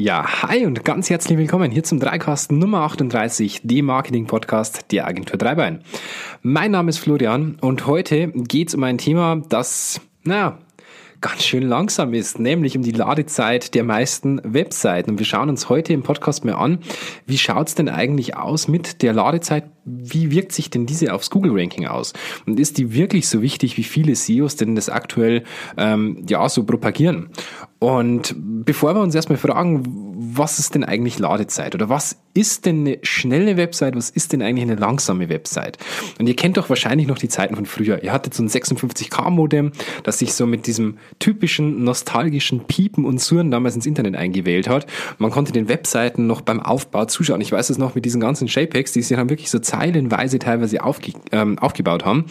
Ja, hi und ganz herzlich willkommen hier zum Dreikast Nummer 38, dem Marketing-Podcast der Agentur Dreibein. Mein Name ist Florian und heute geht es um ein Thema, das, naja, ganz schön langsam ist, nämlich um die Ladezeit der meisten Webseiten. Und wir schauen uns heute im Podcast mal an, wie schaut's denn eigentlich aus mit der Ladezeit? Wie wirkt sich denn diese aufs Google-Ranking aus? Und ist die wirklich so wichtig, wie viele SEOs denn das aktuell ähm, ja so propagieren? Und bevor wir uns erstmal fragen, was ist denn eigentlich Ladezeit oder was ist denn eine schnelle Website, was ist denn eigentlich eine langsame Website? Und ihr kennt doch wahrscheinlich noch die Zeiten von früher. Ihr hattet so ein 56K-Modem, das sich so mit diesem typischen nostalgischen Piepen und Surren damals ins Internet eingewählt hat. Man konnte den Webseiten noch beim Aufbau zuschauen. Ich weiß es noch mit diesen ganzen JPEGs, die sie dann wirklich so zeilenweise teilweise aufge ähm, aufgebaut haben.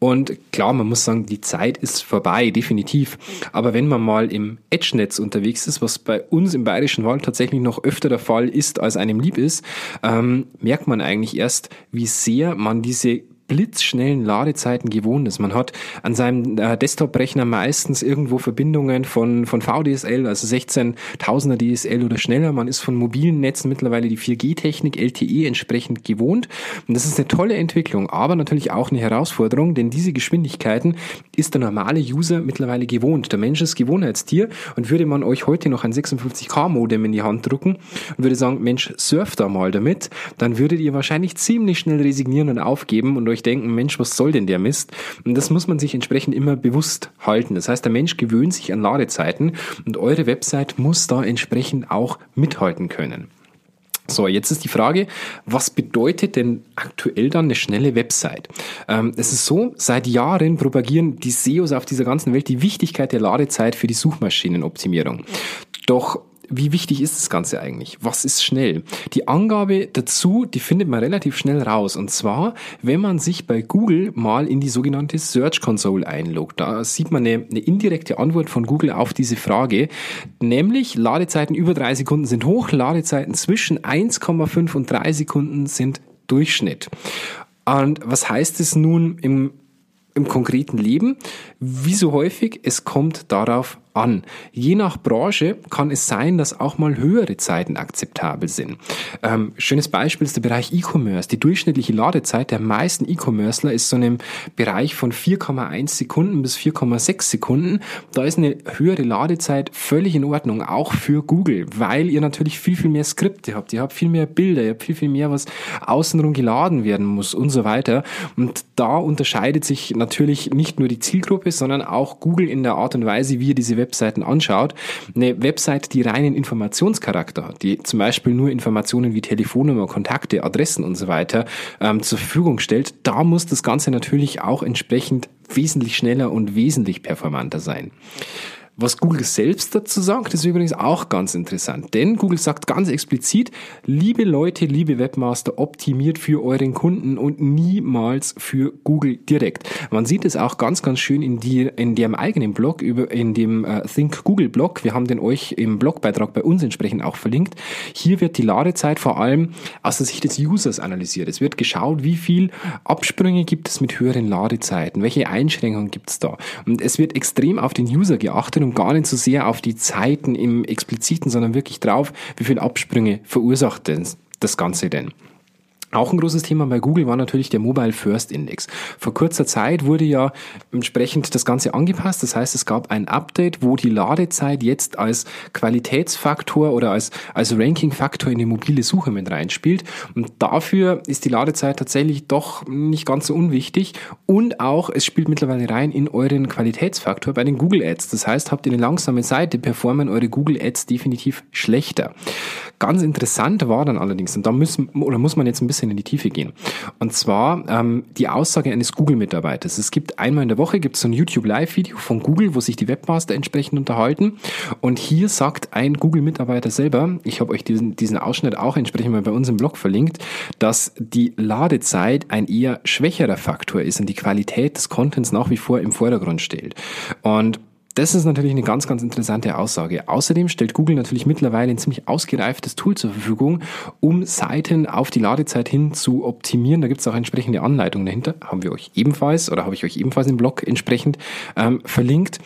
Und klar, man muss sagen, die Zeit ist vorbei, definitiv. Aber wenn man mal im Edge-Netz unterwegs ist, was bei uns im Bayerischen Wald tatsächlich noch öfter der Fall ist, als einem lieb ist, ähm, merkt man eigentlich erst, wie sehr man diese blitzschnellen Ladezeiten gewohnt ist. Man hat an seinem äh, Desktop-Rechner meistens irgendwo Verbindungen von, von VDSL, also 16.000er DSL oder schneller. Man ist von mobilen Netzen mittlerweile die 4G-Technik LTE entsprechend gewohnt. Und das ist eine tolle Entwicklung, aber natürlich auch eine Herausforderung, denn diese Geschwindigkeiten ist der normale User mittlerweile gewohnt. Der Mensch ist Gewohnheitstier und würde man euch heute noch ein 56K-Modem in die Hand drücken und würde sagen, Mensch, surf da mal damit, dann würdet ihr wahrscheinlich ziemlich schnell resignieren und aufgeben und euch euch denken, Mensch, was soll denn der Mist? Und das muss man sich entsprechend immer bewusst halten. Das heißt, der Mensch gewöhnt sich an Ladezeiten und eure Website muss da entsprechend auch mithalten können. So, jetzt ist die Frage, was bedeutet denn aktuell dann eine schnelle Website? Ähm, es ist so, seit Jahren propagieren die SEOs auf dieser ganzen Welt die Wichtigkeit der Ladezeit für die Suchmaschinenoptimierung. Doch wie wichtig ist das Ganze eigentlich? Was ist schnell? Die Angabe dazu, die findet man relativ schnell raus. Und zwar, wenn man sich bei Google mal in die sogenannte Search Console einloggt. Da sieht man eine, eine indirekte Antwort von Google auf diese Frage. Nämlich Ladezeiten über drei Sekunden sind hoch, Ladezeiten zwischen 1,5 und drei Sekunden sind Durchschnitt. Und was heißt es nun im im konkreten Leben. Wie so häufig, es kommt darauf an. Je nach Branche kann es sein, dass auch mal höhere Zeiten akzeptabel sind. Ähm, schönes Beispiel ist der Bereich E-Commerce. Die durchschnittliche Ladezeit der meisten E-Commercer ist so in einem Bereich von 4,1 Sekunden bis 4,6 Sekunden. Da ist eine höhere Ladezeit völlig in Ordnung, auch für Google, weil ihr natürlich viel, viel mehr Skripte habt. Ihr habt viel mehr Bilder, ihr habt viel, viel mehr, was außenrum geladen werden muss und so weiter. Und da unterscheidet sich natürlich nicht nur die Zielgruppe, sondern auch Google in der Art und Weise, wie ihr diese Web Webseiten anschaut, eine Website, die reinen Informationscharakter hat, die zum Beispiel nur Informationen wie Telefonnummer, Kontakte, Adressen und so weiter ähm, zur Verfügung stellt, da muss das Ganze natürlich auch entsprechend wesentlich schneller und wesentlich performanter sein. Was Google selbst dazu sagt, ist übrigens auch ganz interessant, denn Google sagt ganz explizit, liebe Leute, liebe Webmaster, optimiert für euren Kunden und niemals für Google direkt. Man sieht es auch ganz, ganz schön in, die, in dem eigenen Blog, über, in dem äh, Think Google Blog. Wir haben den euch im Blogbeitrag bei uns entsprechend auch verlinkt. Hier wird die Ladezeit vor allem aus der Sicht des Users analysiert. Es wird geschaut, wie viel Absprünge gibt es mit höheren Ladezeiten, welche Einschränkungen gibt es da. Und es wird extrem auf den User geachtet und gar nicht so sehr auf die Zeiten im Expliziten, sondern wirklich drauf, wie viele Absprünge verursacht denn das Ganze denn. Auch ein großes Thema bei Google war natürlich der Mobile First Index. Vor kurzer Zeit wurde ja entsprechend das Ganze angepasst. Das heißt, es gab ein Update, wo die Ladezeit jetzt als Qualitätsfaktor oder als, als Rankingfaktor in die mobile Suche mit reinspielt. Und dafür ist die Ladezeit tatsächlich doch nicht ganz so unwichtig. Und auch, es spielt mittlerweile rein in euren Qualitätsfaktor bei den Google Ads. Das heißt, habt ihr eine langsame Seite, performen eure Google Ads definitiv schlechter. Ganz interessant war dann allerdings, und da müssen, oder muss man jetzt ein bisschen in die Tiefe gehen. Und zwar ähm, die Aussage eines Google-Mitarbeiters. Es gibt einmal in der Woche gibt es so ein YouTube-Live-Video von Google, wo sich die Webmaster entsprechend unterhalten. Und hier sagt ein Google-Mitarbeiter selber, ich habe euch diesen, diesen Ausschnitt auch entsprechend mal bei uns im Blog verlinkt, dass die Ladezeit ein eher schwächerer Faktor ist und die Qualität des Contents nach wie vor im Vordergrund steht. Und das ist natürlich eine ganz, ganz interessante Aussage. Außerdem stellt Google natürlich mittlerweile ein ziemlich ausgereiftes Tool zur Verfügung, um Seiten auf die Ladezeit hin zu optimieren. Da gibt es auch entsprechende Anleitungen dahinter. Haben wir euch ebenfalls oder habe ich euch ebenfalls im Blog entsprechend ähm, verlinkt.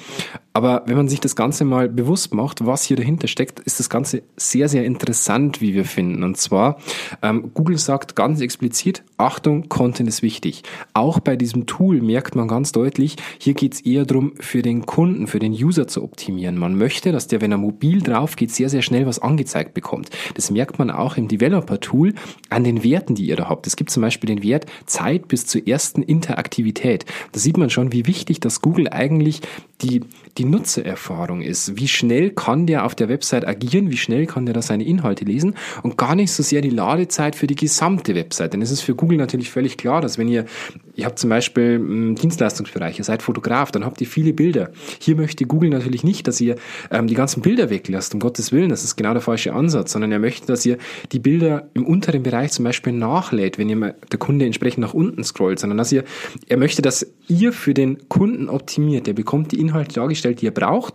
Aber wenn man sich das Ganze mal bewusst macht, was hier dahinter steckt, ist das Ganze sehr, sehr interessant, wie wir finden. Und zwar, ähm, Google sagt ganz explizit, Achtung, Content ist wichtig. Auch bei diesem Tool merkt man ganz deutlich, hier geht es eher darum, für den Kunden, für den User zu optimieren. Man möchte, dass der, wenn er mobil drauf geht, sehr, sehr schnell was angezeigt bekommt. Das merkt man auch im Developer-Tool an den Werten, die ihr da habt. Es gibt zum Beispiel den Wert Zeit bis zur ersten Interaktivität. Da sieht man schon, wie wichtig das Google eigentlich die, die Nutzererfahrung ist. Wie schnell kann der auf der Website agieren? Wie schnell kann der da seine Inhalte lesen? Und gar nicht so sehr die Ladezeit für die gesamte Website. Denn es ist für Google natürlich völlig klar, dass wenn ihr, ihr habt zum Beispiel einen Dienstleistungsbereich, ihr seid Fotograf, dann habt ihr viele Bilder. Hier möchte Google natürlich nicht, dass ihr ähm, die ganzen Bilder weglasst, um Gottes Willen. Das ist genau der falsche Ansatz, sondern er möchte, dass ihr die Bilder im unteren Bereich zum Beispiel nachlädt, wenn ihr mal der Kunde entsprechend nach unten scrollt, sondern dass ihr, er möchte, dass ihr für den Kunden optimiert. Der bekommt die Inhalte dargestellt, die ihr braucht,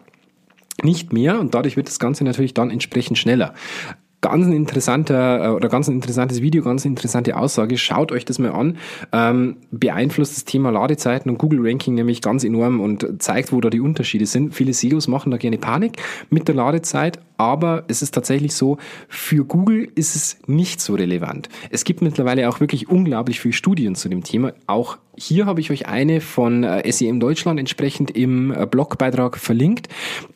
nicht mehr und dadurch wird das Ganze natürlich dann entsprechend schneller ganz ein interessanter äh, oder ganz ein interessantes Video, ganz eine interessante Aussage. Schaut euch das mal an. Ähm, beeinflusst das Thema Ladezeiten und Google Ranking nämlich ganz enorm und zeigt, wo da die Unterschiede sind. Viele SEOs machen da gerne Panik mit der Ladezeit, aber es ist tatsächlich so, für Google ist es nicht so relevant. Es gibt mittlerweile auch wirklich unglaublich viele Studien zu dem Thema. Auch hier habe ich euch eine von äh, SEM Deutschland entsprechend im äh, Blogbeitrag verlinkt.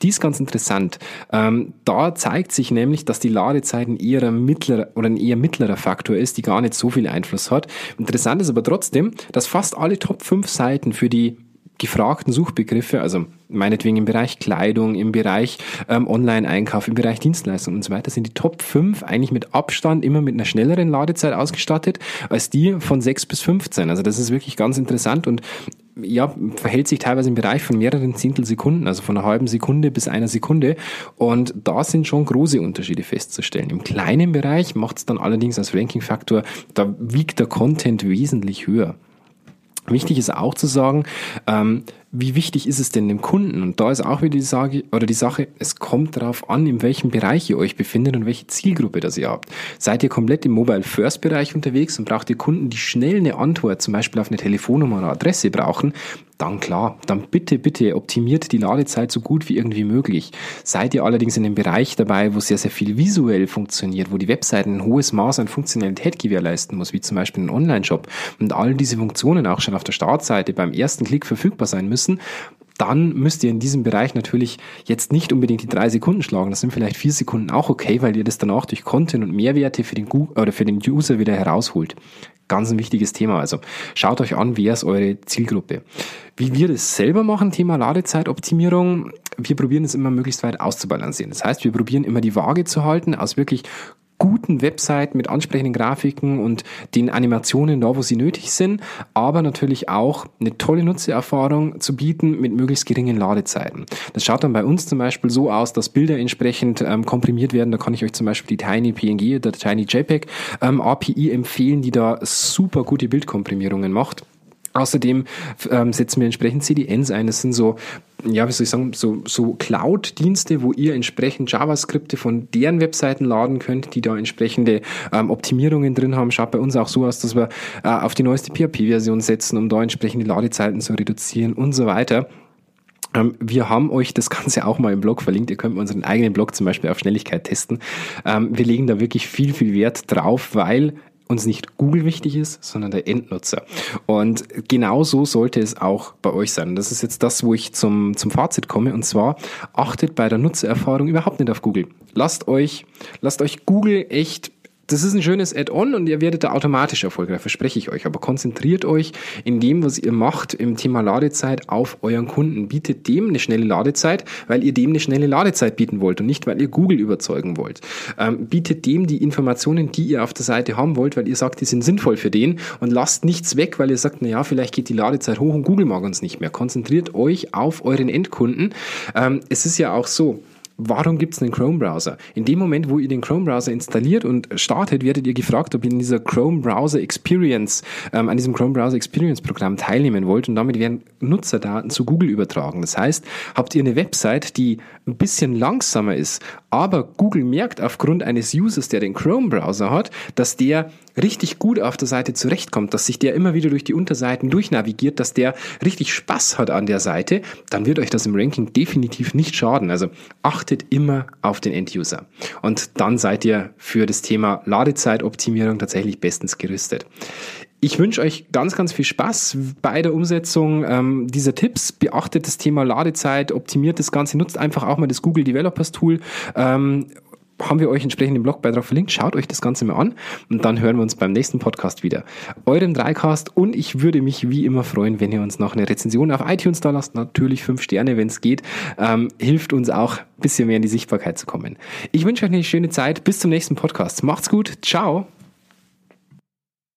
Die ist ganz interessant. Ähm, da zeigt sich nämlich, dass die Ladezeiten eher ein mittlerer oder ein eher mittlerer Faktor ist, die gar nicht so viel Einfluss hat. Interessant ist aber trotzdem, dass fast alle Top 5 Seiten für die gefragten Suchbegriffe, also meinetwegen im Bereich Kleidung, im Bereich ähm, Online-Einkauf, im Bereich Dienstleistungen und so weiter, sind die Top 5 eigentlich mit Abstand immer mit einer schnelleren Ladezeit ausgestattet als die von 6 bis 15. Also das ist wirklich ganz interessant und ja, verhält sich teilweise im Bereich von mehreren Zehntelsekunden, also von einer halben Sekunde bis einer Sekunde. Und da sind schon große Unterschiede festzustellen. Im kleinen Bereich macht es dann allerdings als Ranking-Faktor, da wiegt der Content wesentlich höher. Wichtig ist auch zu sagen, ähm, wie wichtig ist es denn dem Kunden? Und da ist auch wieder die Sage oder die Sache, es kommt darauf an, in welchem Bereich ihr euch befindet und welche Zielgruppe das ihr habt. Seid ihr komplett im Mobile First Bereich unterwegs und braucht ihr Kunden, die schnell eine Antwort, zum Beispiel auf eine Telefonnummer oder Adresse brauchen, dann klar, dann bitte, bitte optimiert die Ladezeit so gut wie irgendwie möglich. Seid ihr allerdings in einem Bereich dabei, wo sehr, sehr viel visuell funktioniert, wo die Webseite ein hohes Maß an Funktionalität gewährleisten muss, wie zum Beispiel ein Online-Shop und all diese Funktionen auch schon auf der Startseite beim ersten Klick verfügbar sein müssen, müssen, dann müsst ihr in diesem Bereich natürlich jetzt nicht unbedingt die drei Sekunden schlagen. Das sind vielleicht vier Sekunden auch okay, weil ihr das danach durch Content und Mehrwerte für den, oder für den User wieder herausholt. Ganz ein wichtiges Thema. Also schaut euch an, wer ist eure Zielgruppe. Wie wir das selber machen, Thema Ladezeitoptimierung, wir probieren es immer möglichst weit auszubalancieren. Das heißt, wir probieren immer die Waage zu halten aus wirklich guten Website mit ansprechenden Grafiken und den Animationen da, wo sie nötig sind, aber natürlich auch eine tolle Nutzererfahrung zu bieten mit möglichst geringen Ladezeiten. Das schaut dann bei uns zum Beispiel so aus, dass Bilder entsprechend ähm, komprimiert werden. Da kann ich euch zum Beispiel die Tiny PNG oder Tiny JPEG ähm, API empfehlen, die da super gute Bildkomprimierungen macht. Außerdem ähm, setzen wir entsprechend CDNs ein. Das sind so, ja, wie soll ich sagen, so, so Cloud-Dienste, wo ihr entsprechend JavaScripte von deren Webseiten laden könnt, die da entsprechende ähm, Optimierungen drin haben. Schaut bei uns auch so aus, dass wir äh, auf die neueste PHP-Version setzen, um da entsprechende Ladezeiten zu reduzieren und so weiter. Ähm, wir haben euch das Ganze auch mal im Blog verlinkt. Ihr könnt unseren eigenen Blog zum Beispiel auf Schnelligkeit testen. Ähm, wir legen da wirklich viel, viel Wert drauf, weil uns nicht Google wichtig ist, sondern der Endnutzer. Und genau so sollte es auch bei euch sein. Das ist jetzt das, wo ich zum, zum Fazit komme. Und zwar achtet bei der Nutzererfahrung überhaupt nicht auf Google. Lasst euch, lasst euch Google echt das ist ein schönes Add-on und ihr werdet da automatisch erfolgreich, verspreche ich euch. Aber konzentriert euch in dem, was ihr macht im Thema Ladezeit auf euren Kunden. Bietet dem eine schnelle Ladezeit, weil ihr dem eine schnelle Ladezeit bieten wollt und nicht, weil ihr Google überzeugen wollt. Ähm, bietet dem die Informationen, die ihr auf der Seite haben wollt, weil ihr sagt, die sind sinnvoll für den und lasst nichts weg, weil ihr sagt, naja, vielleicht geht die Ladezeit hoch und Google mag uns nicht mehr. Konzentriert euch auf euren Endkunden. Ähm, es ist ja auch so, warum gibt es einen Chrome-Browser? In dem Moment, wo ihr den Chrome-Browser installiert und startet, werdet ihr gefragt, ob ihr in dieser Chrome-Browser Experience, ähm, an diesem Chrome-Browser Experience-Programm teilnehmen wollt und damit werden Nutzerdaten zu Google übertragen. Das heißt, habt ihr eine Website, die ein bisschen langsamer ist, aber Google merkt aufgrund eines Users, der den Chrome-Browser hat, dass der richtig gut auf der Seite zurechtkommt, dass sich der immer wieder durch die Unterseiten durchnavigiert, dass der richtig Spaß hat an der Seite, dann wird euch das im Ranking definitiv nicht schaden. Also achtet immer auf den End-User. Und dann seid ihr für das Thema Ladezeitoptimierung tatsächlich bestens gerüstet. Ich wünsche euch ganz, ganz viel Spaß bei der Umsetzung ähm, dieser Tipps. Beachtet das Thema Ladezeit, optimiert das Ganze, nutzt einfach auch mal das Google Developers Tool. Ähm, haben wir euch entsprechend im Blogbeitrag verlinkt. Schaut euch das Ganze mal an und dann hören wir uns beim nächsten Podcast wieder. Euren Dreicast und ich würde mich wie immer freuen, wenn ihr uns noch eine Rezension auf iTunes da lasst. Natürlich fünf Sterne, wenn es geht. Ähm, hilft uns auch ein bisschen mehr in die Sichtbarkeit zu kommen. Ich wünsche euch eine schöne Zeit. Bis zum nächsten Podcast. Macht's gut. Ciao.